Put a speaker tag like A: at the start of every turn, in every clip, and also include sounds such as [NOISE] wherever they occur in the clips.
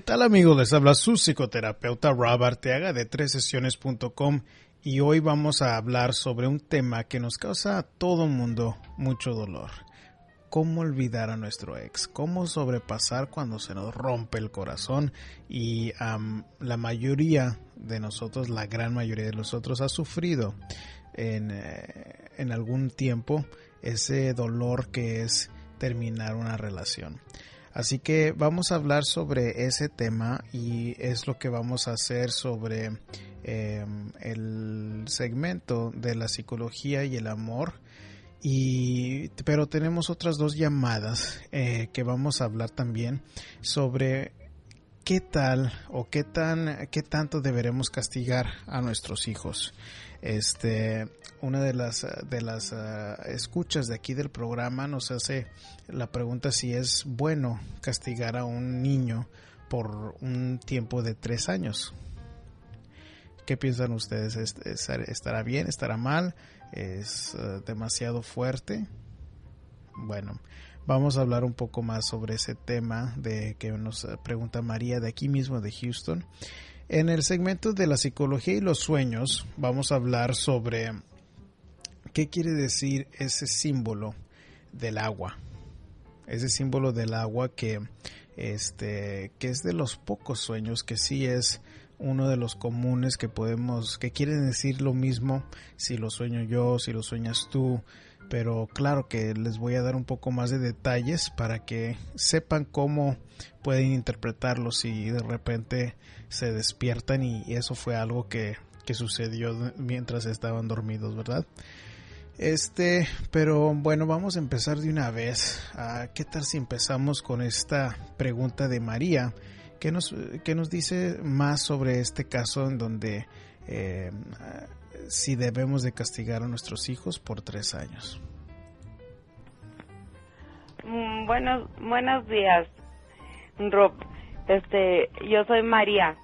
A: ¿Qué tal amigos? Les habla su psicoterapeuta Rob Arteaga de tres sesiones.com y hoy vamos a hablar sobre un tema que nos causa a todo mundo mucho dolor. ¿Cómo olvidar a nuestro ex? ¿Cómo sobrepasar cuando se nos rompe el corazón? Y la mayoría de nosotros, la gran mayoría de nosotros ha sufrido en, eh, en algún tiempo ese dolor que es terminar una relación. Así que vamos a hablar sobre ese tema y es lo que vamos a hacer sobre em, el segmento de la psicología y el amor. Y, pero tenemos otras dos llamadas eh, que vamos a hablar también sobre qué tal o qué tan qué tanto deberemos castigar a nuestros hijos. Este, una de las de las ah, escuchas de aquí del programa nos hace la pregunta si es bueno castigar a un niño por un tiempo de tres años. ¿Qué piensan ustedes? ¿Estará bien? ¿Estará mal? ¿Es ah, demasiado fuerte? Bueno, vamos a hablar un poco más sobre ese tema de que nos pregunta María de aquí mismo de Houston. En el segmento de la psicología y los sueños vamos a hablar sobre qué quiere decir ese símbolo del agua. Ese símbolo del agua que este que es de los pocos sueños que sí es uno de los comunes que podemos que quieren decir lo mismo si lo sueño yo, si lo sueñas tú, pero claro que les voy a dar un poco más de detalles para que sepan cómo pueden interpretarlo si de repente se despiertan y eso fue algo que, sucedió mientras estaban dormidos, ¿verdad? Este, pero bueno, vamos a empezar de una vez. Ah, ¿Qué tal si empezamos con esta pregunta de María? que nos, que nos dice más sobre este caso en donde eh, si debemos de castigar a nuestros hijos por tres años?
B: Mm, buenos, buenos días, Rob. Este, yo soy María.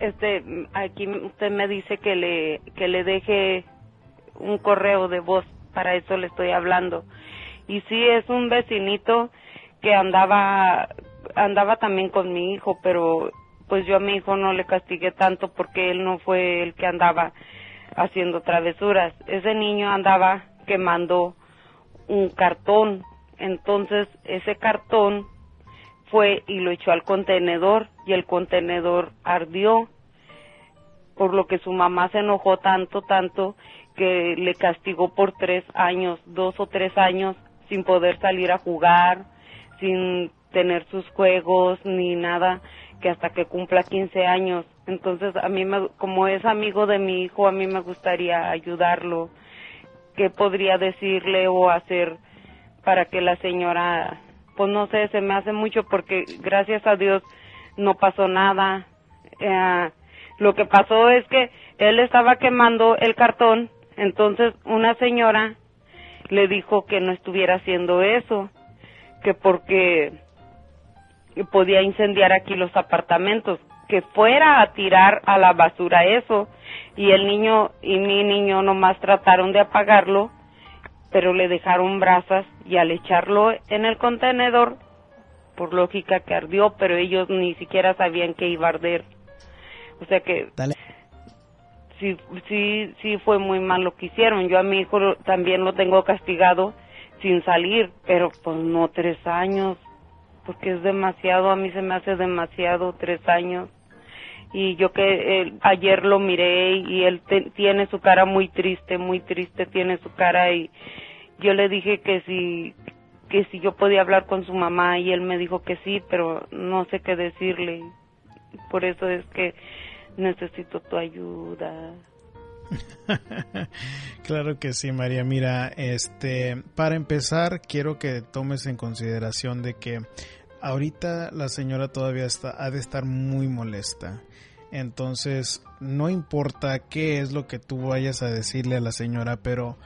B: Este, aquí usted me dice que le que le deje un correo de voz, para eso le estoy hablando. Y sí es un vecinito que andaba andaba también con mi hijo, pero pues yo a mi hijo no le castigué tanto porque él no fue el que andaba haciendo travesuras. Ese niño andaba quemando un cartón. Entonces ese cartón fue y lo echó al contenedor y el contenedor ardió, por lo que su mamá se enojó tanto, tanto, que le castigó por tres años, dos o tres años, sin poder salir a jugar, sin tener sus juegos ni nada, que hasta que cumpla 15 años. Entonces, a mí, me, como es amigo de mi hijo, a mí me gustaría ayudarlo. ¿Qué podría decirle o hacer para que la señora pues no sé, se me hace mucho porque gracias a Dios no pasó nada. Eh, lo que pasó es que él estaba quemando el cartón, entonces una señora le dijo que no estuviera haciendo eso, que porque podía incendiar aquí los apartamentos, que fuera a tirar a la basura eso. Y el niño y mi niño nomás trataron de apagarlo pero le dejaron brasas y al echarlo en el contenedor, por lógica que ardió, pero ellos ni siquiera sabían que iba a arder. O sea que sí, sí, sí fue muy mal lo que hicieron. Yo a mi hijo también lo tengo castigado sin salir, pero pues no tres años, porque es demasiado, a mí se me hace demasiado tres años. Y yo que ayer lo miré y él tiene su cara muy triste, muy triste tiene su cara y, yo le dije que si que si yo podía hablar con su mamá y él me dijo que sí, pero no sé qué decirle. Por eso es que necesito tu ayuda. [LAUGHS]
A: claro que sí, María. Mira, este, para empezar, quiero que tomes en consideración de que ahorita la señora todavía está, ha de estar muy molesta. Entonces, no importa qué es lo que tú vayas a decirle a la señora, pero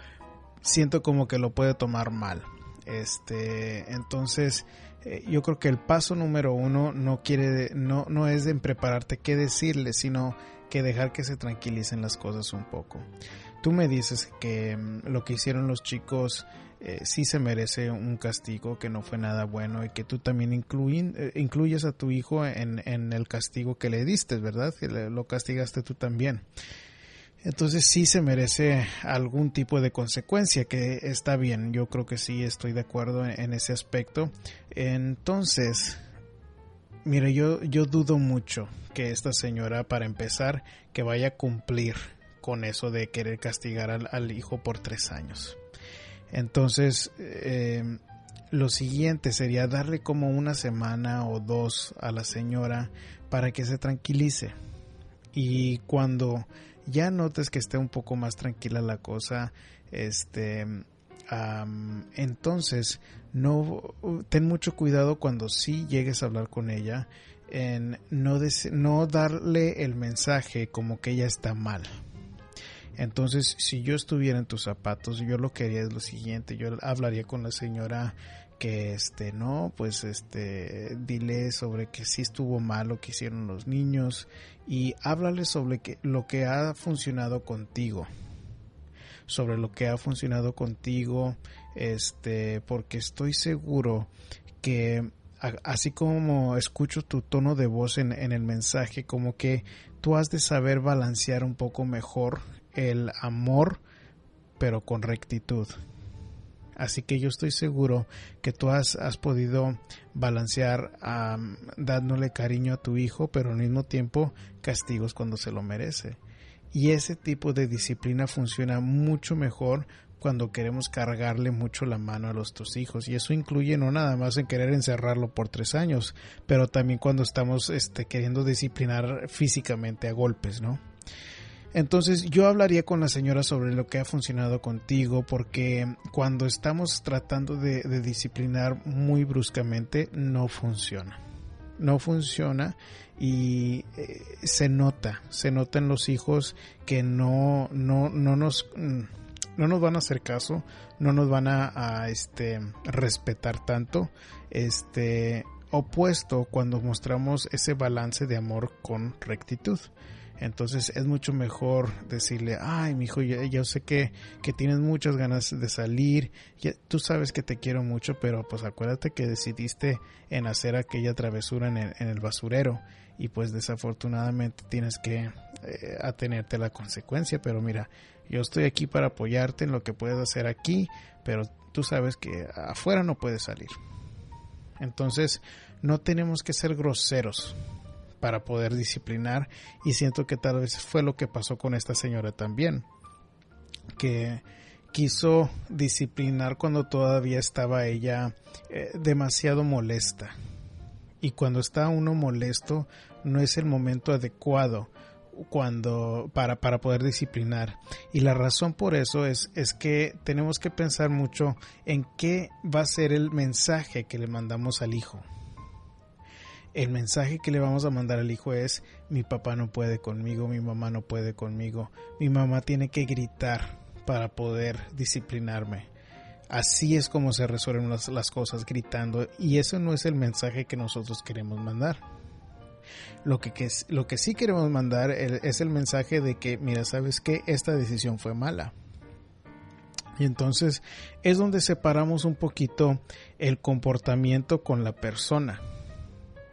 A: siento como que lo puede tomar mal. Este, entonces, eh, yo creo que el paso número uno no quiere, no, no es en prepararte qué decirle, sino que dejar que se tranquilicen las cosas un poco. Tú me dices que mm, lo que hicieron los chicos eh, sí se merece un castigo, que no fue nada bueno y que tú también eh, incluyes a tu hijo en, el castigo que le diste, ¿verdad? Que lo castigaste tú también. Entonces sí se merece algún tipo de consecuencia, que está bien, yo creo que sí estoy de acuerdo en, ese aspecto. Entonces, mire, yo, yo dudo mucho que esta señora, para empezar, que vaya a cumplir con eso de querer castigar al, hijo por tres años. Entonces, eh, lo siguiente sería darle como una semana o dos a la señora para que se tranquilice. Y cuando ya notes que esté un poco más tranquila la cosa, este, entonces no ten mucho cuidado cuando sí llegues a hablar con ella en no, no darle el mensaje como que ella está mal. Entonces, si yo estuviera en tus zapatos, yo lo que haría es lo siguiente, yo hablaría con la señora que este no pues este dile sobre que sí estuvo mal lo que hicieron los niños y háblale sobre que, lo que ha funcionado contigo. Sobre lo que ha funcionado contigo este porque estoy seguro que así como escucho tu tono de voz en, en el mensaje como que tú has de saber balancear un poco mejor el amor pero con rectitud Así que yo estoy seguro que tú has, podido balancear dándole cariño a tu hijo, pero al mismo tiempo castigos cuando se lo merece. Y ese tipo de disciplina funciona mucho mejor cuando queremos cargarle mucho la mano a nuestros hijos. Y eso incluye no nada más en querer encerrarlo por tres años, pero también cuando estamos este, queriendo disciplinar físicamente a golpes, ¿no? Entonces yo hablaría con la señora sobre lo que ha funcionado contigo porque cuando estamos tratando de, disciplinar muy bruscamente no funciona. No funciona y eh, se nota, se nota en los hijos que no, no, no nos no nos van a hacer caso, no nos van a, a, este respetar tanto, este opuesto cuando mostramos ese balance de amor con rectitud. Entonces es mucho mejor decirle, ay, mi hijo, yo, sé que, que, tienes muchas ganas de salir, tú sabes que te quiero mucho, pero pues acuérdate que decidiste en hacer aquella travesura en el, en el basurero y pues desafortunadamente tienes que eh, atenerte a la consecuencia, pero mira, yo estoy aquí para apoyarte en lo que puedes hacer aquí, pero tú sabes que afuera no puedes salir. Entonces, no tenemos que ser groseros para poder disciplinar y siento que tal vez fue lo que pasó con esta señora también que quiso disciplinar cuando todavía estaba ella eh, demasiado molesta. Y cuando está uno molesto no es el momento adecuado cuando para, para poder disciplinar. Y la razón por eso es, es que tenemos que pensar mucho en qué va a ser el mensaje que le mandamos al hijo el mensaje que le vamos a mandar al hijo es mi papá no puede conmigo, mi mamá no puede conmigo, mi mamá tiene que gritar para poder disciplinarme. Así es como se resuelven las, cosas gritando y eso no es el mensaje que nosotros queremos mandar. Lo que, lo que sí queremos mandar es el mensaje de que, mira, sabes que esta decisión fue mala. Y entonces es donde separamos un poquito el comportamiento con la persona.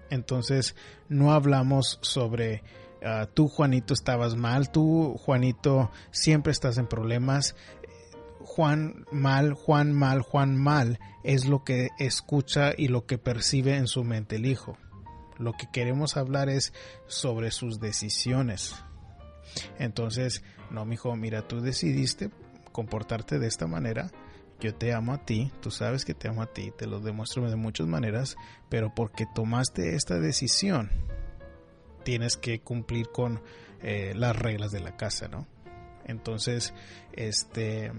A: Entonces no hablamos sobre ah, tú Juanito estabas mal, tú Juanito siempre estás en problemas. Juan mal, Juan mal, Juan mal es lo que escucha y lo que percibe en su mente el hijo. Lo que queremos hablar es sobre sus decisiones. Entonces, no, mijo, mira, tú decidiste comportarte de esta manera yo te amo a ti, tú sabes que te amo a ti, te lo demuestro de muchas maneras, pero porque tomaste esta decisión, tienes que cumplir con eh, las reglas de la casa, ¿no? Entonces, este,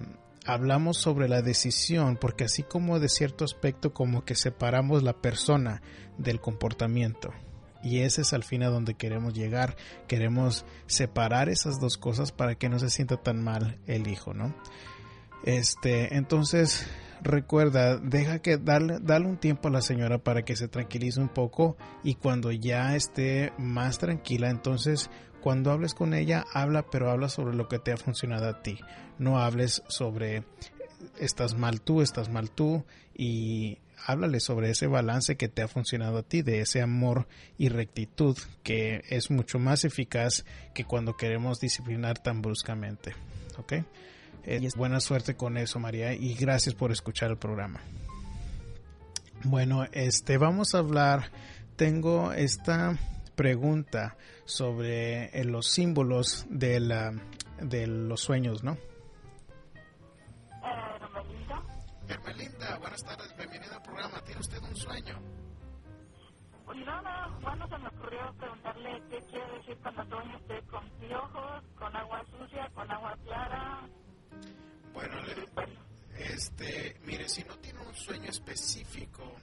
A: hablamos sobre la decisión, porque así como de cierto aspecto como que separamos la persona del comportamiento. Y ese es al fin a donde queremos llegar. Queremos separar esas dos cosas para que no se sienta tan mal el hijo, ¿no? Este, entonces, recuerda, deja que darle, un tiempo a la señora para que se tranquilice un poco y cuando ya esté más tranquila, entonces cuando hables con ella, habla, pero habla sobre lo que te ha funcionado a ti. No hables sobre estás mal tú, estás mal tú y háblale sobre ese balance que te ha funcionado a ti, de ese amor y rectitud que es mucho más eficaz que cuando queremos disciplinar tan bruscamente. ¿Ok? Eh, buena suerte con eso, María, y gracias por escuchar el programa. Bueno, este, vamos a hablar, tengo esta pregunta sobre eh, los símbolos de, la, de los sueños, ¿no?
C: Hermelinda. Hermelinda, buenas tardes, bienvenida al programa. ¿Tiene usted un sueño? Pues nada, bueno, se me ocurrió preguntarle qué quiere decir cuando sueño usted con sueño específico,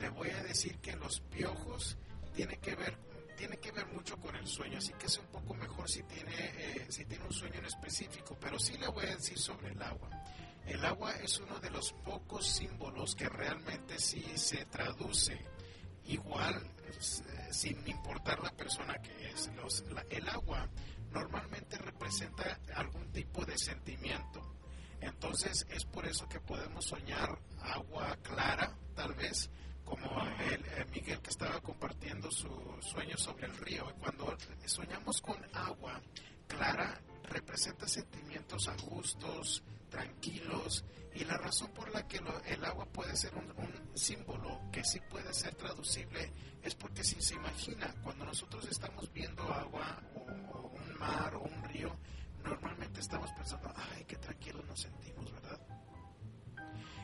C: le voy a decir que los piojos tienen que ver tiene que ver mucho con el sueño, así que es un poco mejor si tiene, eh, si tiene un sueño en específico, pero sí le voy a decir sobre el agua. El agua es uno de los pocos símbolos que realmente sí se traduce igual, eh, sin importar la persona que es. el agua normalmente representa algún tipo de sentimiento. Entonces es por eso que podemos soñar agua clara, tal vez, como el, eh, Miguel que estaba compartiendo su sueño sobre el río. Cuando soñamos con agua clara, representa sentimientos justos, tranquilos, y la razón por la que el agua puede ser un, símbolo que sí puede ser traducible es porque si se imagina, cuando nosotros estamos viendo agua o un mar o un río, normalmente estamos pensando, ay, qué tranquilos nos sentimos, ¿verdad?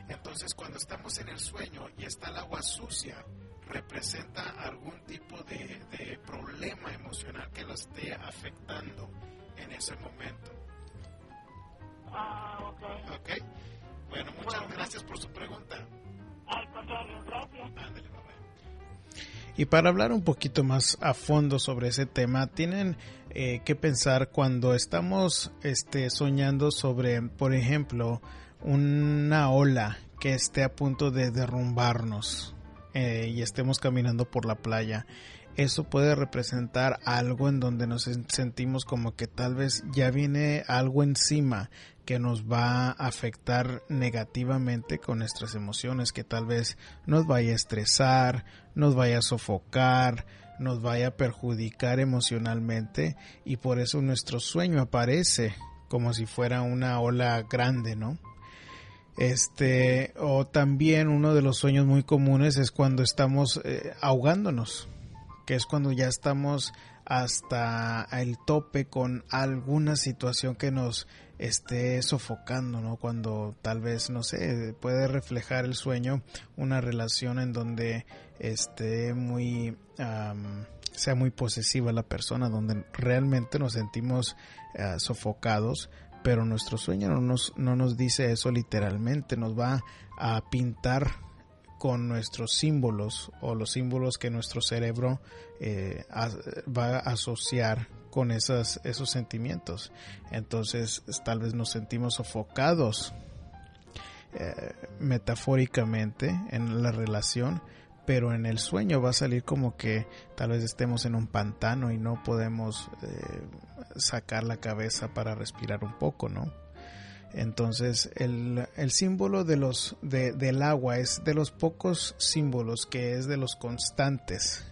C: Entonces, cuando estamos en el sueño y está el agua sucia, representa algún tipo de, problema emocional que lo esté afectando en ese momento.
D: Ah, ok.
C: Ok. Bueno, muchas gracias por su pregunta.
D: Al contrario, gracias. Ándale,
A: y para hablar un poquito más a fondo sobre ese tema, tienen eh, que pensar cuando estamos este, soñando sobre, por ejemplo, una ola que esté a punto de derrumbarnos eh, y estemos caminando por la playa. Eso puede representar algo en donde nos sentimos como que tal vez ya viene algo encima que nos va a afectar negativamente con nuestras emociones, que tal vez nos vaya a estresar, nos vaya a sofocar, nos vaya a perjudicar emocionalmente y por eso nuestro sueño aparece como si fuera una ola grande, ¿no? Este, o también uno de los sueños muy comunes es cuando estamos eh, ahogándonos, que es cuando ya estamos hasta el tope con alguna situación que nos esté sofocando, ¿no? Cuando tal vez, no sé, puede reflejar el sueño una relación en donde esté muy, sea muy posesiva la persona, donde realmente nos sentimos eh, sofocados pero nuestro sueño no nos, no nos dice eso literalmente, nos va a pintar con nuestros símbolos o los símbolos que nuestro cerebro eh, va a asociar con esas, esos sentimientos. Entonces tal vez nos sentimos sofocados eh, metafóricamente en la relación, pero en el sueño va a salir como que tal vez estemos en un pantano y no podemos eh, sacar la cabeza para respirar un poco, ¿no? Entonces el, símbolo de los, del agua es de los pocos símbolos que es de los constantes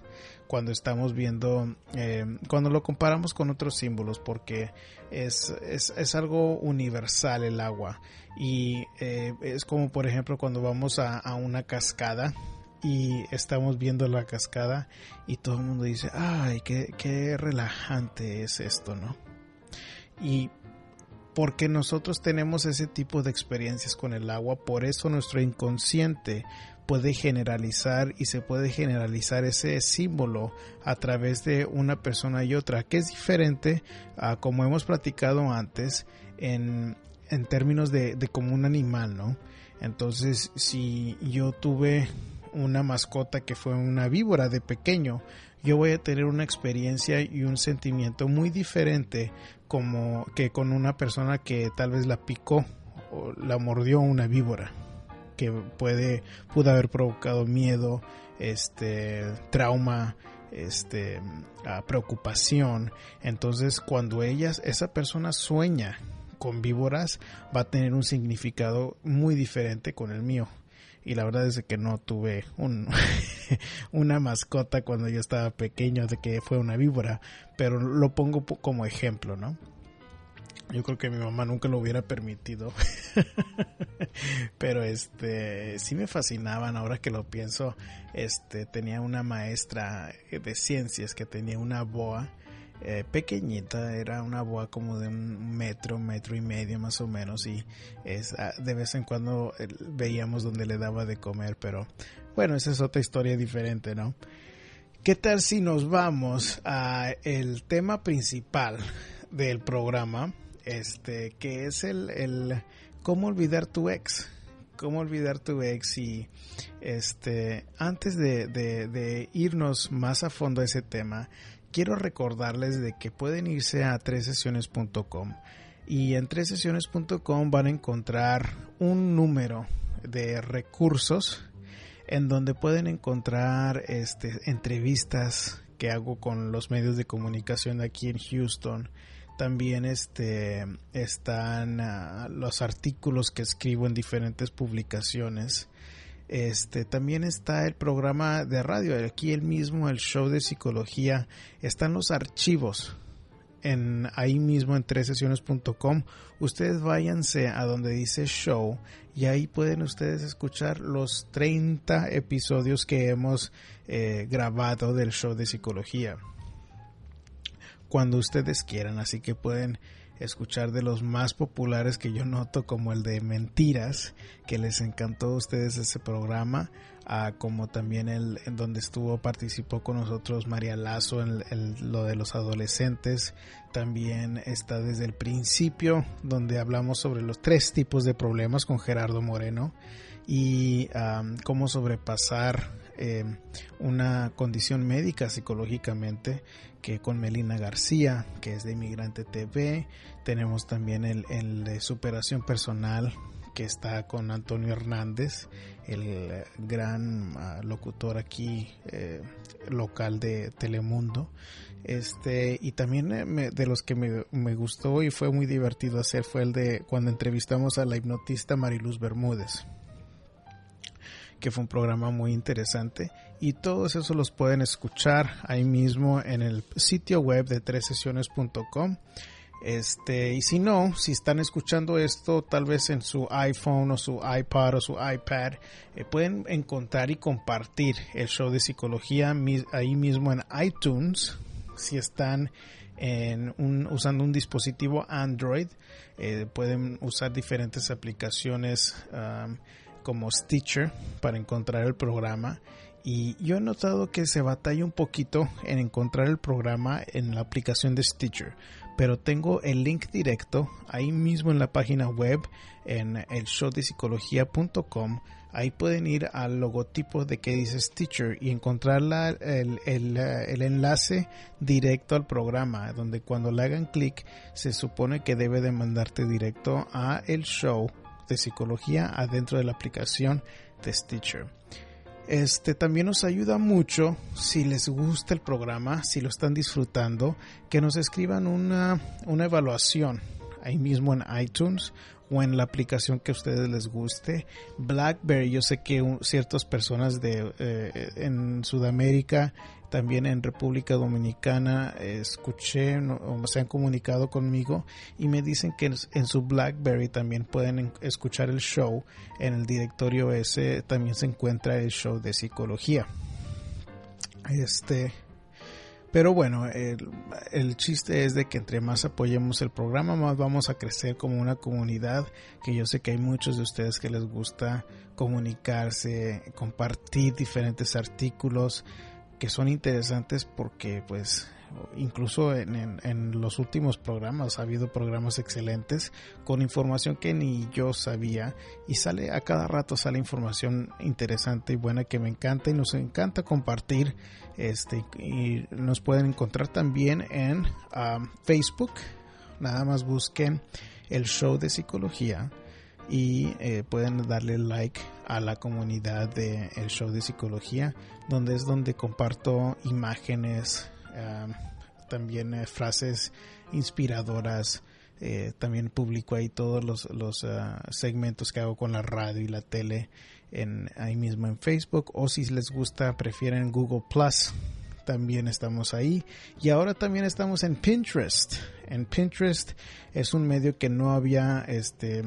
A: cuando estamos viendo, eh, cuando lo comparamos con otros símbolos, porque es, es, algo universal el agua. Y eh, es como por ejemplo cuando vamos a, a una cascada y estamos viendo la cascada y todo el mundo dice, ay, qué, qué relajante es esto, ¿no? Y porque nosotros tenemos ese tipo de experiencias con el agua, por eso nuestro inconsciente puede generalizar y se puede generalizar ese símbolo a través de una persona y otra, que es diferente a como hemos platicado antes, en, en términos de, de como un animal, ¿no? Entonces, si yo tuve una mascota que fue una víbora de pequeño, yo voy a tener una experiencia y un sentimiento muy diferente como que con una persona que tal vez la picó o la mordió una víbora que puede pudo haber provocado miedo, este trauma, este preocupación. Entonces, cuando ellas esa persona sueña con víboras va a tener un significado muy diferente con el mío y la verdad es que no tuve un, [LAUGHS] una mascota cuando yo estaba pequeño de que fue una víbora, pero lo pongo como ejemplo, ¿no? Yo creo que mi mamá nunca lo hubiera permitido. [LAUGHS] Pero este sí me fascinaban ahora que lo pienso. Este tenía una maestra de ciencias que tenía una boa eh, pequeñita, era una boa como de un metro, metro y medio más o menos y es, ah, de vez en cuando eh, veíamos donde le daba de comer, pero bueno, esa es otra historia diferente, ¿no? ¿Qué tal si nos vamos a el tema principal del programa, este, que es el, el cómo olvidar tu ex? cómo olvidar tu ex y este antes de, de, de, irnos más a fondo a ese tema quiero recordarles de que pueden irse a tresesiones.com y en tresesiones.com van a encontrar un número de recursos en donde pueden encontrar este, entrevistas que hago con los medios de comunicación aquí en Houston. También este, están uh, los artículos que escribo en diferentes publicaciones este, también está el programa de radio, aquí el mismo, el show de psicología. Están los archivos en ahí mismo en tresesiones.com. Ustedes váyanse a donde dice show y ahí pueden ustedes escuchar los 30 episodios que hemos eh, grabado del show de psicología. Cuando ustedes quieran, así que pueden escuchar de los más populares que yo noto como el de Mentiras, que les encantó a ustedes ese programa, como también el en donde estuvo participó con nosotros María Lazo en, lo de los adolescentes, también está desde el principio donde hablamos sobre los tres tipos de problemas con Gerardo Moreno y cómo sobrepasar eh, una condición médica psicológicamente que con Melina García, que es de Inmigrante TV. Tenemos también el, de superación personal, que está con Antonio Hernández, el eh, gran ah, locutor aquí eh, local de Telemundo. Este, y también eh, de los que me, me, gustó y fue muy divertido hacer fue el de cuando entrevistamos a la hipnotista Mariluz Bermúdez que fue un programa muy interesante y todos esos los pueden escuchar ahí mismo en el sitio web de tresesiones.com. Este, y si no, si están escuchando esto tal vez en su iPhone o su iPad o su iPad, eh, pueden encontrar y compartir el show de psicología ahí mismo en iTunes. Si están en un, usando un dispositivo Android, eh, pueden usar diferentes aplicaciones como Stitcher para encontrar el programa. Y yo he notado que se batalla un poquito en encontrar el programa en la aplicación de Stitcher pero tengo el link directo ahí mismo en la página web en el showdepsicología.com ahí pueden ir al logotipo de que dice Stitcher y encontrar el, el, el, enlace directo al programa donde cuando le hagan clic se supone que debe de mandarte directo a el show de psicología adentro de la aplicación de Stitcher. Este también nos ayuda mucho si les gusta el programa, si lo están disfrutando, que nos escriban una, una evaluación ahí mismo en iTunes o en la aplicación que a ustedes les guste. BlackBerry, yo sé que ciertas personas de eh, en Sudamérica también en República Dominicana escuché o se han comunicado conmigo y me dicen que en su BlackBerry también pueden escuchar el show. En el directorio ese también se encuentra el show de psicología. Este, pero bueno, el, el, chiste es de que entre más apoyemos el programa, más vamos a crecer como una comunidad, que yo sé que hay muchos de ustedes que les gusta comunicarse, compartir diferentes artículos, que son interesantes porque pues incluso en, los últimos programas ha habido programas excelentes con información que ni yo sabía y sale a cada rato sale información interesante y buena que me encanta y nos encanta compartir este y nos pueden encontrar también en um, Facebook. Nada más busquen el show de psicología y eh, pueden darle like a la comunidad de el show de psicología donde es donde comparto imágenes um, también eh, frases inspiradoras. Eh, también publico ahí todos los, los ah, segmentos que hago con la radio y la tele en, ahí mismo en Facebook. O si les gusta, prefieren Google Plus. También estamos ahí. Y ahora también estamos en Pinterest. En Pinterest es un medio que no había este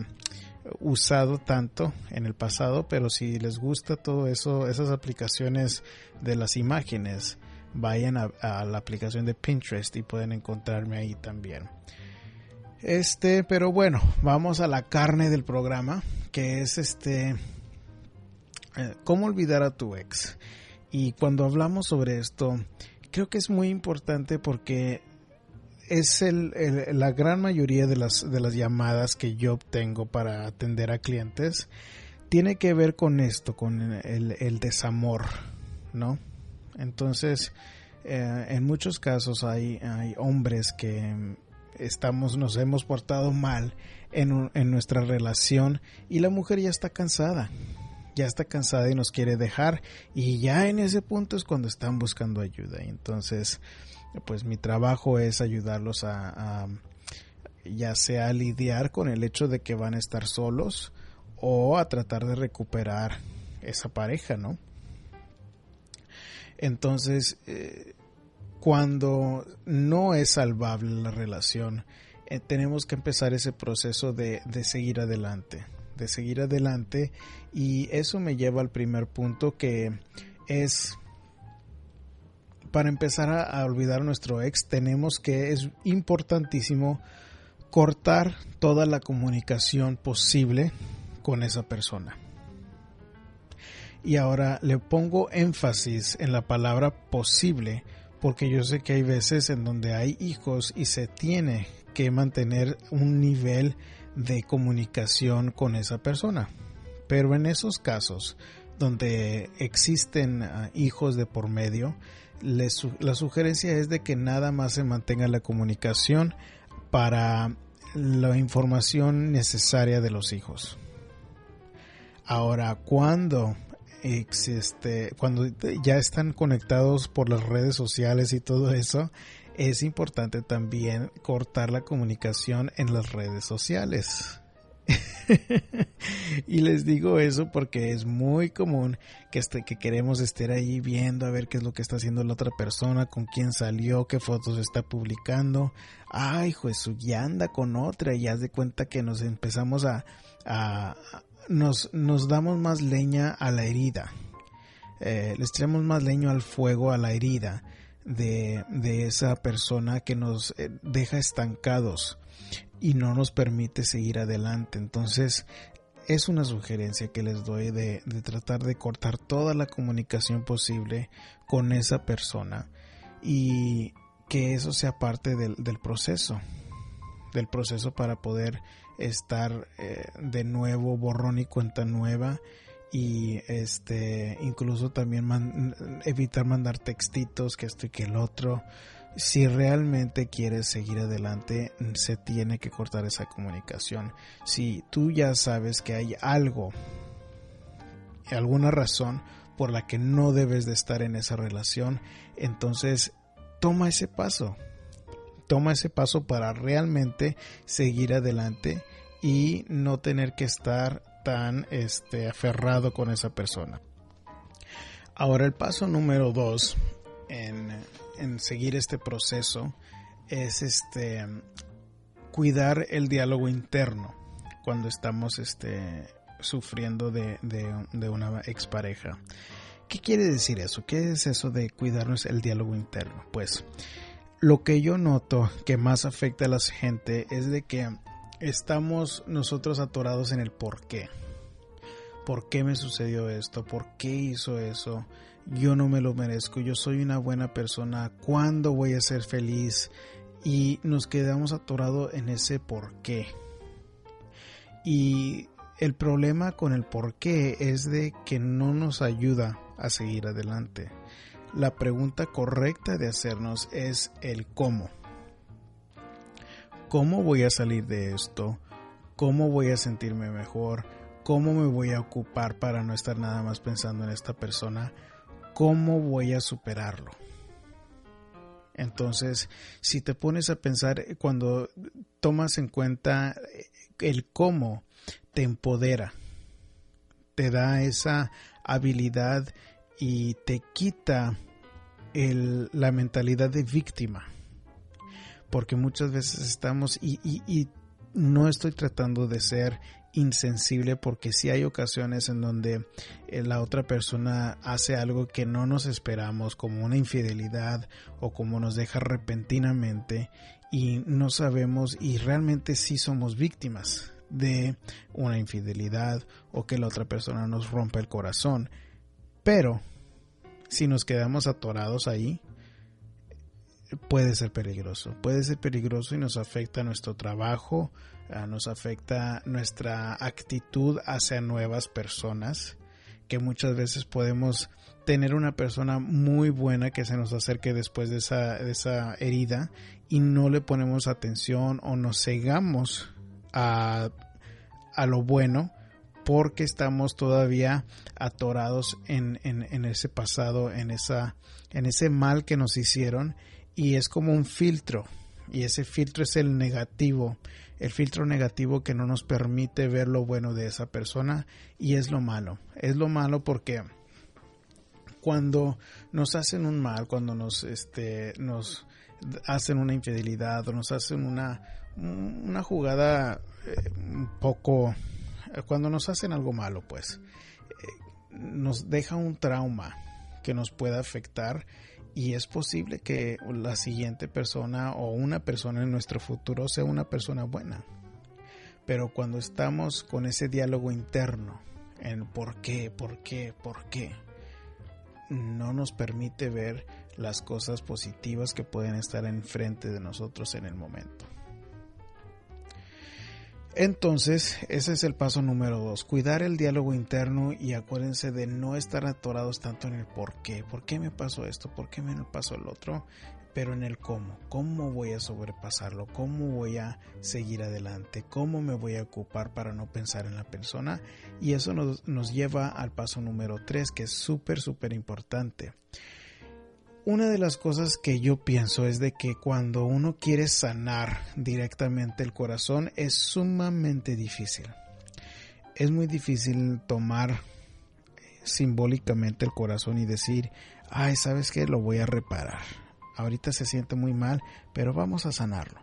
A: usado tanto en el pasado, pero si les gusta todo eso, esas aplicaciones de las imágenes, vayan a, la aplicación de Pinterest y pueden encontrarme ahí también. Este, pero bueno, vamos a la carne del programa, que es este, eh, cómo olvidar a tu ex. Y cuando hablamos sobre esto, creo que es muy importante porque es el, la gran mayoría de las, de las llamadas que yo obtengo para atender a clientes tiene que ver con esto, con el, el desamor, ¿no? Entonces, eh, en muchos casos hay, hay hombres que estamos, nos hemos portado mal en, en nuestra relación y la mujer ya está cansada ya está cansada y nos quiere dejar y ya en ese punto es cuando están buscando ayuda entonces pues mi trabajo es ayudarlos a, ya sea a lidiar con el hecho de que van a estar solos o a tratar de recuperar esa pareja, ¿no? Entonces, eh, cuando no es salvable la relación, eh, tenemos que empezar ese proceso de, seguir adelante, de seguir adelante y eso me lleva al primer punto que es para empezar a, olvidar a nuestro ex tenemos que es importantísimo cortar toda la comunicación posible con esa persona. Y ahora le pongo énfasis en la palabra posible porque yo sé que hay veces en donde hay hijos y se tiene que mantener un nivel de comunicación con esa persona. Pero en esos casos donde existen ah, hijos de por medio, la sugerencia es de que nada más se mantenga la comunicación para la información necesaria de los hijos. Ahora, cuando este, cuando ya están conectados por las redes sociales y todo eso, es importante también cortar la comunicación en las redes sociales. [LAUGHS] y les digo eso porque es muy común que, este, que queremos estar ahí viendo a ver qué es lo que está haciendo la otra persona, con quién salió, qué fotos está publicando. Ay, Jesús, ya anda con otra y ya de cuenta que nos empezamos a, nos, nos damos más leña a la herida. Eh, les traemos más leño al fuego, a la herida de, de esa persona que nos eh, deja estancados y no nos permite seguir adelante. Entonces, es una sugerencia que les doy de, de tratar de cortar toda la comunicación posible con esa persona y que eso sea parte del, del proceso, del proceso para poder estar eh, de nuevo borrón y cuenta nueva y este incluso también evitar mandar textitos que esto y que el otro si realmente quieres seguir adelante se tiene que cortar esa comunicación si tú ya sabes que hay algo alguna razón por la que no debes de estar en esa relación entonces toma ese paso toma ese paso para realmente seguir adelante y no tener que estar tan este, aferrado con esa persona. Ahora el paso número dos en, en seguir este proceso es este cuidar el diálogo interno cuando estamos este, sufriendo de, de, de, una expareja. ¿Qué quiere decir eso? ¿Qué es eso de cuidarnos el diálogo interno? Pues lo que yo noto que más afecta a la gente es de que estamos nosotros atorados en el por qué. ¿Por qué me sucedió esto? ¿Por qué hizo eso? Yo no me lo merezco, yo soy una buena persona, ¿cuándo voy a ser feliz? Y nos quedamos atorados en ese por qué. Y el problema con el por qué es de que no nos ayuda a seguir adelante. La pregunta correcta de hacernos es el cómo. ¿Cómo voy a salir de esto? ¿Cómo voy a sentirme mejor? ¿Cómo me voy a ocupar para no estar nada más pensando en esta persona? ¿Cómo voy a superarlo? Entonces, si te pones a pensar, eh, cuando tomas en cuenta eh, el cómo, te empodera, te da esa habilidad y te quita la mentalidad de víctima. Porque muchas veces estamos, y, y no estoy tratando de ser insensible porque si hay ocasiones en donde eh, la otra persona hace algo que no nos esperamos como una infidelidad o como nos deja repentinamente y no sabemos y realmente sí somos víctimas de una infidelidad o que la otra persona nos rompa el corazón. Pero si nos quedamos atorados ahí, puede ser peligroso. Puede ser peligroso y nos afecta nuestro trabajo, nos afecta nuestra actitud hacia nuevas personas, que muchas veces podemos tener una persona muy buena que se nos acerque después de esa, de esa herida y no le ponemos atención o nos cegamos a, a lo bueno porque estamos todavía atorados en, en, en, ese pasado, en, esa, en ese mal que nos hicieron y es como un filtro y ese filtro es el negativo, el filtro negativo que no nos permite ver lo bueno de esa persona y es lo malo, es lo malo porque cuando nos hacen un mal, cuando nos este nos hacen una infidelidad o nos hacen una una jugada eh, un poco cuando nos hacen algo malo, pues eh, nos deja un trauma que nos pueda afectar y es posible que la siguiente persona o una persona en nuestro futuro sea una persona buena. Pero cuando estamos con ese diálogo interno en por qué, por qué, por qué, no nos permite ver las cosas positivas que pueden estar enfrente de nosotros en el momento. Entonces, ese es el paso número dos, cuidar el diálogo interno y acuérdense de no estar atorados tanto en el por qué, por qué me pasó esto, por qué me pasó el otro, pero en el cómo, cómo voy a sobrepasarlo, cómo voy a seguir adelante, cómo me voy a ocupar para no pensar en la persona y eso nos, nos lleva al paso número tres que es súper, súper importante una de las cosas que yo pienso es de que cuando uno quiere sanar directamente el corazón es sumamente difícil. Es muy difícil tomar simbólicamente el corazón y decir, ay, ¿sabes qué? Lo voy a reparar. Ahorita se siente muy mal, pero vamos a sanarlo.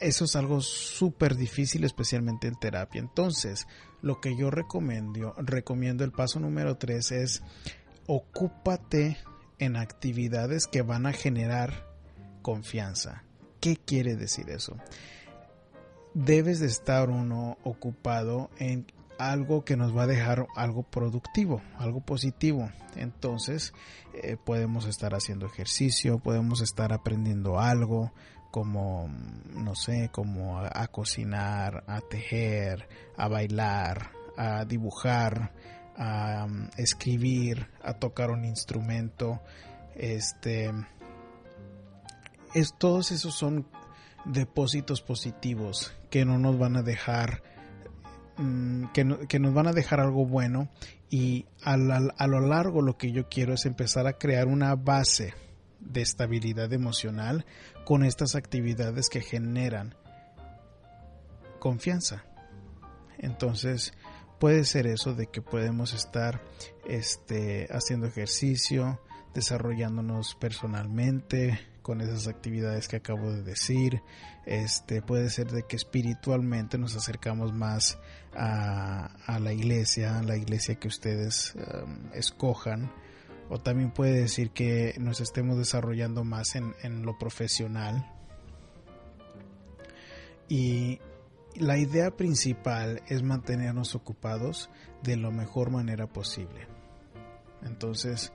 A: Eso es algo súper difícil, especialmente en terapia. Entonces, lo que yo recomiendo, recomiendo el paso número tres es ocúpate en actividades que van a generar confianza. ¿Qué quiere decir eso? Debes de estar uno ocupado en algo que nos va a dejar algo productivo, algo positivo. Entonces eh, podemos estar haciendo ejercicio, podemos estar aprendiendo algo como, no sé, como a cocinar, a tejer, a bailar, a dibujar, a um, escribir, a tocar un instrumento, este, es, todos esos son depósitos positivos que no nos van a dejar mm, que, que, nos van a dejar algo bueno y a, a, lo largo lo que yo quiero es empezar a crear una base de estabilidad emocional con estas actividades que generan confianza. Entonces puede ser eso de que podemos estar este, haciendo ejercicio, desarrollándonos personalmente con esas actividades que acabo de decir. Este puede ser de que espiritualmente nos acercamos más a, la iglesia, a la iglesia que ustedes um, escojan. O también puede decir que nos estemos desarrollando más en, en lo profesional. Y la idea principal es mantenernos ocupados de la mejor manera posible. Entonces,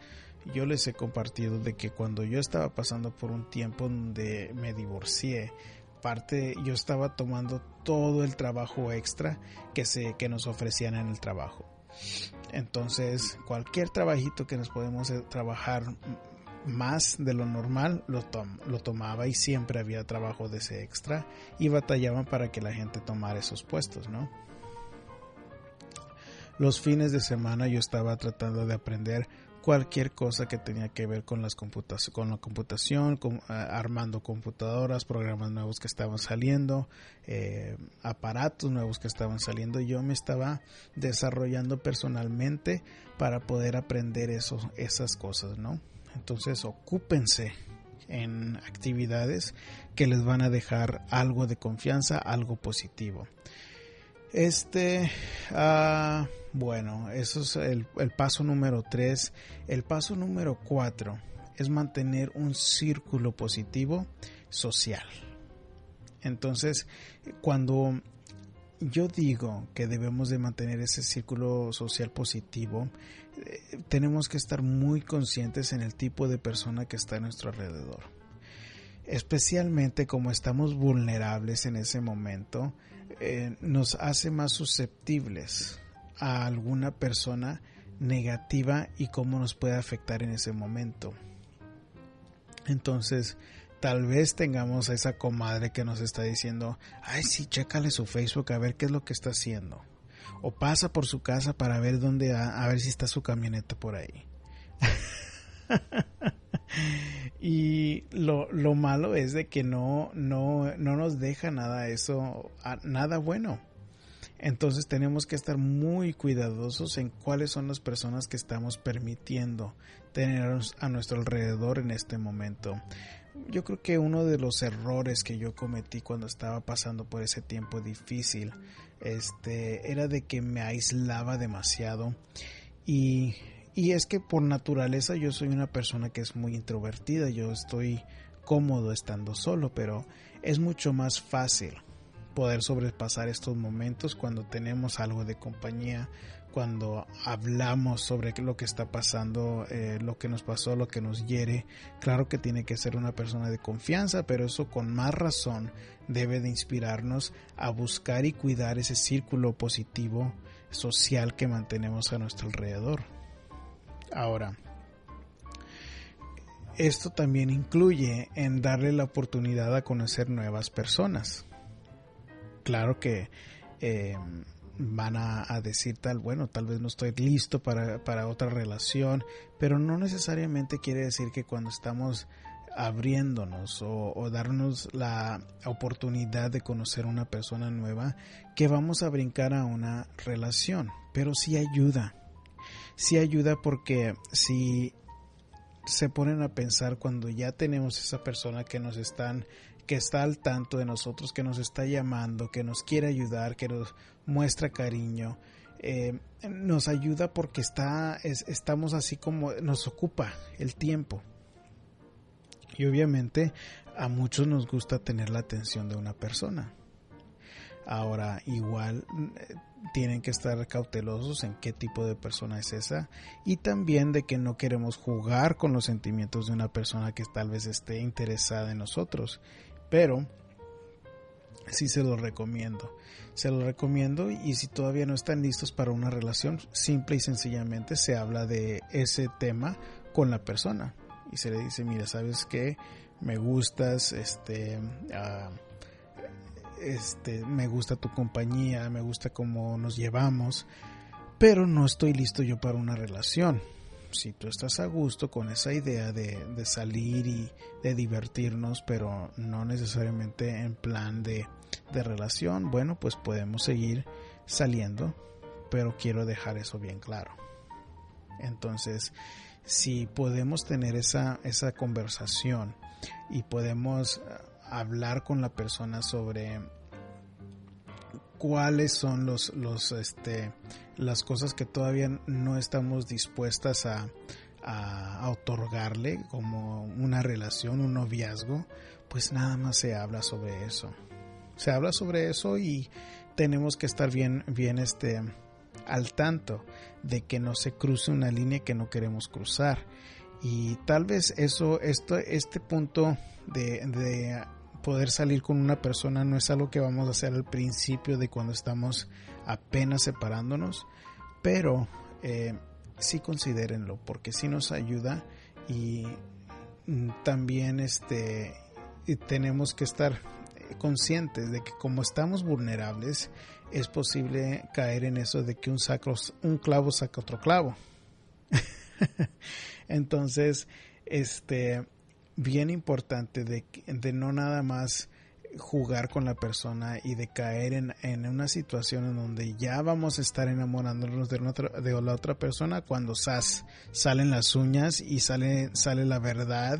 A: yo les he compartido de que cuando yo estaba pasando por un tiempo donde me divorcié, parte yo estaba tomando todo el trabajo extra que se que nos ofrecían en el trabajo. Entonces, cualquier trabajito que nos podemos eh, trabajar más de lo normal lo, lo tomaba y siempre había trabajo de ese extra y batallaban para que la gente tomara esos puestos, ¿no? Los fines de semana yo estaba tratando de aprender cualquier cosa que tenía que ver con, las con la computación, con, armando computadoras, programas nuevos que estaban saliendo, eh, aparatos nuevos que estaban saliendo. Yo me estaba desarrollando personalmente para poder aprender esas cosas, ¿no? Entonces ocúpense en actividades que les van a dejar algo de confianza, algo positivo. Este, ah, bueno, eso es el, paso número 3. El paso número 4 es mantener un círculo positivo social. Entonces, cuando yo digo que debemos de mantener ese círculo social positivo, tenemos que estar muy conscientes en el tipo de persona que está a nuestro alrededor. Especialmente como estamos vulnerables en ese momento, eh, nos hace más susceptibles a alguna persona negativa y cómo nos puede afectar en ese momento. Entonces, tal vez tengamos a esa comadre que nos está diciendo, ay, sí, chécale su Facebook a ver qué es lo que está haciendo. O pasa por su casa para ver dónde, a ver si está su camioneta por ahí. [LAUGHS] y lo, lo, malo es de que no, no, no nos deja nada eso, nada bueno. Entonces tenemos que estar muy cuidadosos en cuáles son las personas que estamos permitiendo tener a nuestro alrededor en este momento. Yo creo que uno de los errores que yo cometí cuando estaba pasando por ese tiempo difícil este era de que me aislaba demasiado. Y y es que por naturaleza yo soy una persona que es muy introvertida, yo estoy cómodo estando solo, pero es mucho más fácil poder sobrepasar estos momentos cuando tenemos algo de compañía, cuando hablamos sobre lo que está pasando, eh, lo que nos pasó, lo que nos hiere. Claro que tiene que ser una persona de confianza, pero eso con más razón debe de inspirarnos a buscar y cuidar ese círculo positivo social que mantenemos a nuestro alrededor. Ahora, esto también incluye en darle la oportunidad a conocer nuevas personas. Claro que eh, van a, decir tal, bueno, tal vez no estoy listo para, otra relación, pero no necesariamente quiere decir que cuando estamos abriéndonos o, o, darnos la oportunidad de conocer una persona nueva, que vamos a brincar a una relación, pero sí ayuda. Sí ayuda porque si se ponen a pensar cuando ya tenemos esa persona que nos están que está al tanto de nosotros, que nos está llamando, que nos quiere ayudar, que nos muestra cariño, eh, nos ayuda porque está, estamos así como nos ocupa el tiempo. Y obviamente a muchos nos gusta tener la atención de una persona. Ahora, igual eh, tienen que estar cautelosos en qué tipo de persona es esa y también de que no queremos jugar con los sentimientos de una persona que tal vez esté interesada en nosotros. Pero sí se lo recomiendo. Se lo recomiendo y si todavía no están listos para una relación, simple y sencillamente se habla de ese tema con la persona y se le dice, mira, ¿sabes qué? Me gustas, este... Ah, este, me gusta tu compañía, me gusta cómo nos llevamos, pero no estoy listo yo para una relación. Si tú estás a gusto con esa idea de, salir y de divertirnos, pero no necesariamente en plan de, de relación, bueno, pues podemos seguir saliendo, pero quiero dejar eso bien claro. Entonces, si podemos tener esa, esa conversación y podemos hablar con la persona sobre cuáles son los, los, este, las cosas que todavía no estamos dispuestas a, a, otorgarle como una relación, un noviazgo, pues nada más se habla sobre eso. se habla sobre eso y tenemos que estar bien, bien este, al tanto de que no se cruce una línea que no queremos cruzar. Y tal vez eso, esto, este punto de, de poder salir con una persona no es algo que vamos a hacer al principio de cuando estamos apenas separándonos, pero eh, sí considérenlo porque sí nos ayuda y mm, también este tenemos que estar conscientes de que como estamos vulnerables es posible caer en eso de que un sacro un clavo saca otro clavo. [LAUGHS] Entonces este bien importante de, de no nada más jugar con la persona y de caer en, en, una situación en donde ya vamos a estar enamorándonos de, de la otra persona cuando salen las uñas y sale, sale la verdad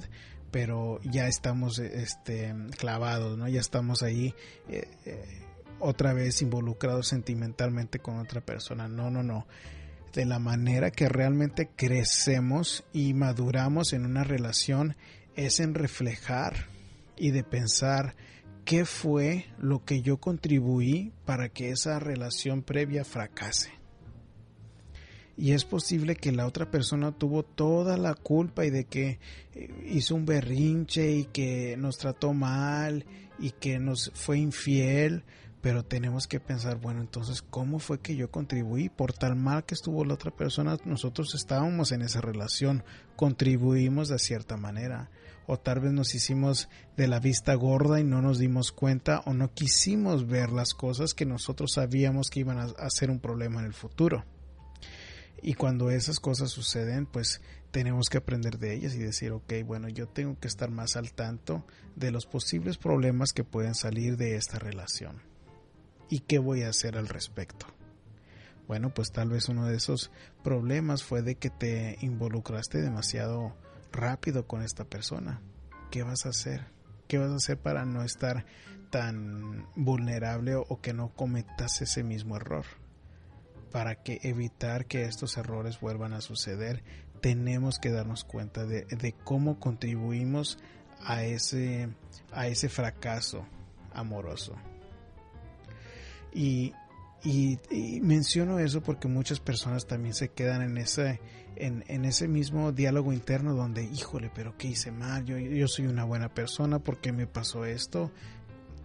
A: pero ya estamos este, clavados, ¿no? Ya estamos ahí eh, eh, otra vez involucrados sentimentalmente con otra persona. No, no, no. De la manera que realmente crecemos y maduramos en una relación es en reflejar y de pensar qué fue lo que yo contribuí para que esa relación previa fracase. Y es posible que la otra persona tuvo toda la culpa y de que eh, hizo un berrinche y que nos trató mal y que nos fue infiel, pero tenemos que pensar, bueno, entonces, ¿cómo fue que yo contribuí? Por tal mal que estuvo la otra persona, nosotros estábamos en esa relación, contribuimos de cierta manera o tal vez nos hicimos de la vista gorda y no nos dimos cuenta o no quisimos ver las cosas que nosotros sabíamos que iban a, ser un problema en el futuro. Y cuando esas cosas suceden, pues tenemos que aprender de ellas y decir, ok, bueno, yo tengo que estar más al tanto de los posibles problemas que pueden salir de esta relación. ¿Y qué voy a hacer al respecto? Bueno, pues tal vez uno de esos problemas fue de que te involucraste demasiado rápido con esta persona. ¿Qué vas a hacer? ¿Qué vas a hacer para no estar tan vulnerable o que no cometas ese mismo error? Para que evitar que estos errores vuelvan a suceder, tenemos que darnos cuenta de, de cómo contribuimos a ese, a ese fracaso amoroso. Y menciono eso porque muchas personas también se quedan en ese, en, ese mismo diálogo interno donde, híjole, pero ¿qué hice mal? Yo, yo soy una buena persona, ¿por qué me pasó esto?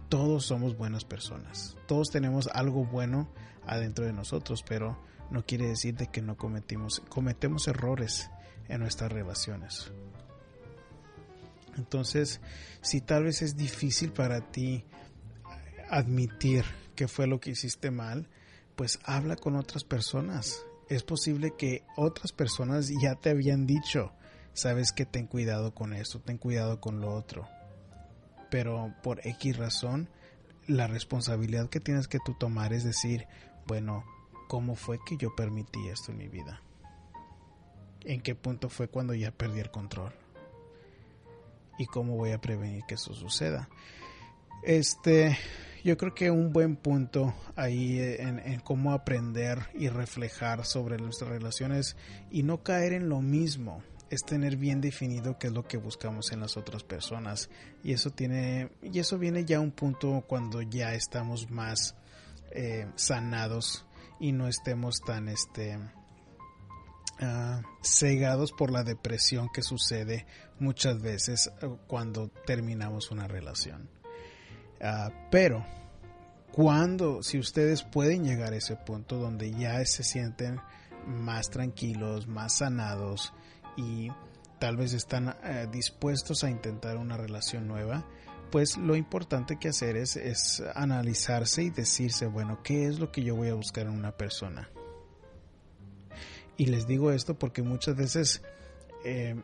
A: Todos somos buenas personas, todos tenemos algo bueno adentro de nosotros, pero no quiere decir de que no cometimos, cometemos errores en nuestras relaciones. Entonces, si tal vez es difícil para ti admitir qué fue lo que hiciste mal, pues habla con otras personas. Es posible que otras personas ya te habían dicho, sabes que ten cuidado con esto, ten cuidado con lo otro. Pero por X razón, la responsabilidad que tienes que tú tomar es decir, bueno, ¿cómo fue que yo permití esto en mi vida? ¿En qué punto fue cuando ya perdí el control? ¿Y cómo voy a prevenir que eso suceda? Este, yo creo que un buen punto ahí en, cómo aprender y reflejar sobre nuestras relaciones y no caer en lo mismo es tener bien definido qué es lo que buscamos en las otras personas. Y eso tiene y eso viene ya a un punto cuando ya estamos más eh, sanados y no estemos tan este ah, cegados por la depresión que sucede muchas veces eh, cuando terminamos una relación Ah, pero cuando, si ustedes pueden llegar a ese punto donde ya se sienten más tranquilos, más sanados y tal vez están eh, dispuestos a intentar una relación nueva, pues lo importante que hacer es, es, analizarse y decirse, bueno, ¿qué es lo que yo voy a buscar en una persona? Y les digo esto porque muchas veces eh,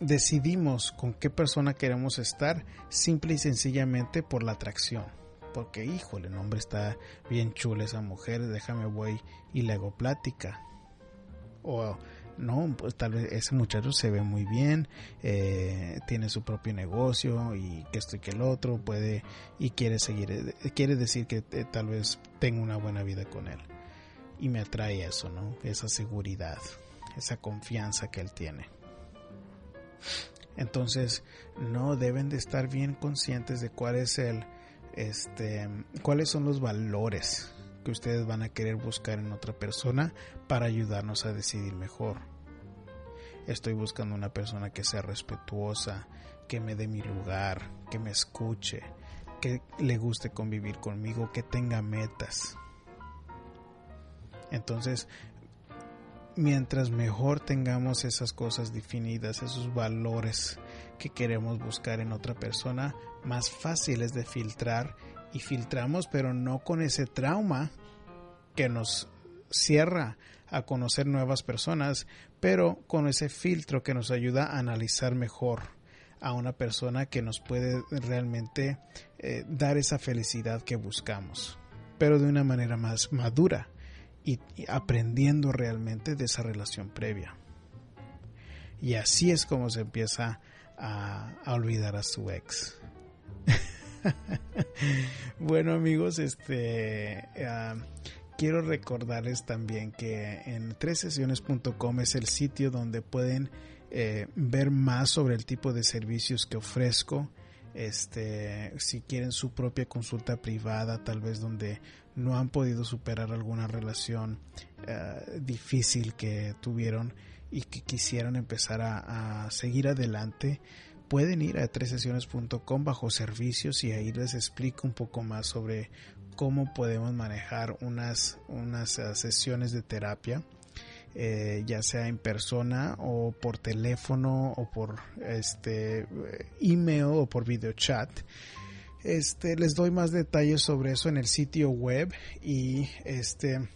A: decidimos con qué persona queremos estar simple y sencillamente por la atracción. Porque, híjole, el hombre está bien chula esa mujer, déjame voy y le hago plática. O no, pues tal vez ese muchacho se ve muy bien, eh, tiene su propio negocio y que esto que el otro puede y quiere seguir, quiere decir que eh, tal vez tengo una buena vida con él. Y me atrae eso, ¿no? Esa seguridad, esa confianza que él tiene. Entonces, no deben de estar bien conscientes de cuál es el, este, cuáles son los valores que ustedes van a querer buscar en otra persona para ayudarnos a decidir mejor. Estoy buscando una persona que sea respetuosa, que me dé mi lugar, que me escuche, que le guste convivir conmigo, que tenga metas. Entonces, mientras mejor tengamos esas cosas definidas, esos valores que queremos buscar en otra persona, más fácil es de filtrar. Y filtramos, pero no con ese trauma que nos cierra a conocer nuevas personas, pero con ese filtro que nos ayuda a analizar mejor a una persona que nos puede realmente eh, dar esa felicidad que buscamos, pero de una manera más madura y, aprendiendo realmente de esa relación previa. Y así es como se empieza a, olvidar a su ex. [LAUGHS] bueno amigos, este ah, quiero recordarles también que en tresesiones.com es el sitio donde pueden eh, ver más sobre el tipo de servicios que ofrezco. Este, si quieren su propia consulta privada, tal vez donde no han podido superar alguna relación eh, difícil que tuvieron y que quisieran empezar a, seguir adelante, pueden ir a tresesiones.com bajo servicios y ahí les explico un poco más sobre cómo podemos manejar unas, unas eh, sesiones de terapia. Eh, ya sea en persona o por teléfono o por este email o por video chat este les doy más detalles sobre eso en el sitio web y este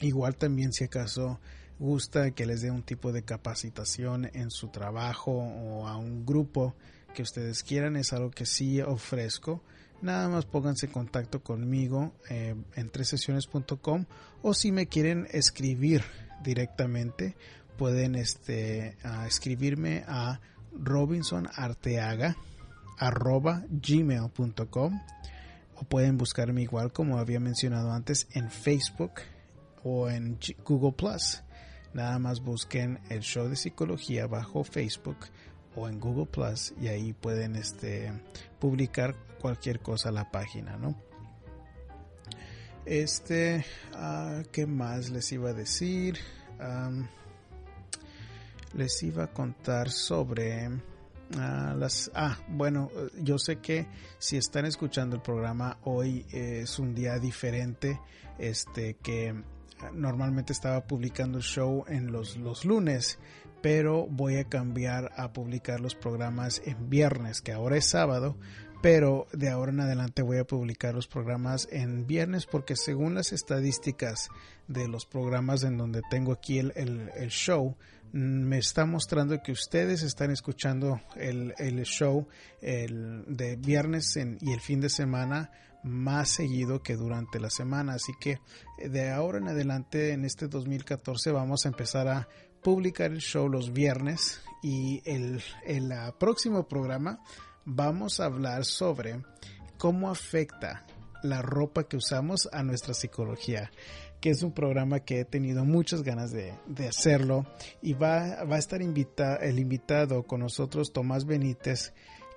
A: igual también si acaso gusta que les dé un tipo de capacitación en su trabajo o a un grupo que ustedes quieran es algo que sí ofrezco. Nada más pónganse en contacto conmigo eh, en tresesiones.com o si me quieren escribir directamente pueden este, escribirme a Robinson Arteaga arroba gmail.com o pueden buscarme igual como había mencionado antes en Facebook o en Google Plus. Nada más busquen el show de psicología bajo Facebook o en Google Plus y ahí pueden este, publicar cualquier cosa a la página, ¿no? Este, uh, ¿qué más les iba a decir? les iba a contar sobre uh, las. Ah, bueno, yo sé que si están escuchando el programa hoy es un día diferente, este que normalmente estaba publicando el show en los, los lunes, pero voy a cambiar a publicar los programas en viernes, que ahora es sábado, pero de ahora en adelante voy a publicar los programas en viernes porque según las estadísticas de los programas en donde tengo aquí el, el, show, mm, me está mostrando que ustedes están escuchando el, el show el de viernes y el fin de semana más seguido que durante la semana. Así que de ahora en adelante en este 2014 vamos a empezar a publicar el show los viernes y el, el próximo programa vamos a hablar sobre cómo afecta la ropa que usamos a nuestra psicología que es un programa que he tenido muchas ganas de, hacerlo y va, va a estar invita, el invitado con nosotros Tomás Benítez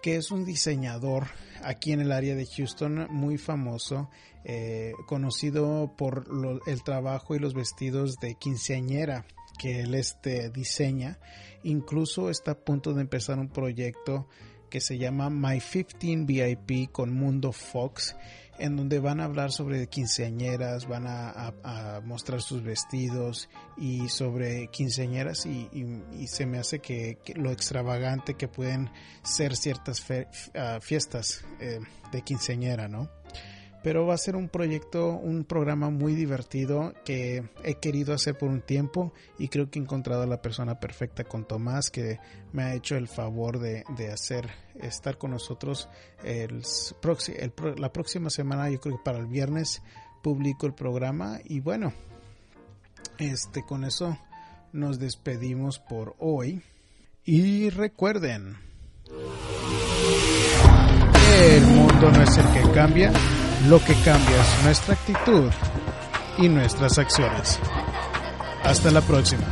A: que es un diseñador aquí en el área de Houston muy famoso, eh, conocido por el trabajo y los vestidos de quinceañera que él este, diseña. Incluso está a punto de empezar un proyecto que se llama My 15 VIP con Mundo Fox, en donde van a hablar sobre quinceañeras, van a, mostrar sus vestidos y sobre quinceañeras y, se me hace que, lo extravagante que pueden ser ciertas ah, fiestas eh, de quinceañera, ¿no? Pero va a ser un proyecto, un programa muy divertido que he querido hacer por un tiempo y creo que he encontrado a la persona perfecta con Tomás que me ha hecho el favor de, hacer estar con nosotros el, la próxima semana, yo creo que para el viernes publico el programa y bueno, este con eso nos despedimos por hoy. Y recuerden el mundo no es el que cambia lo que cambia es nuestra actitud y nuestras acciones. Hasta la próxima.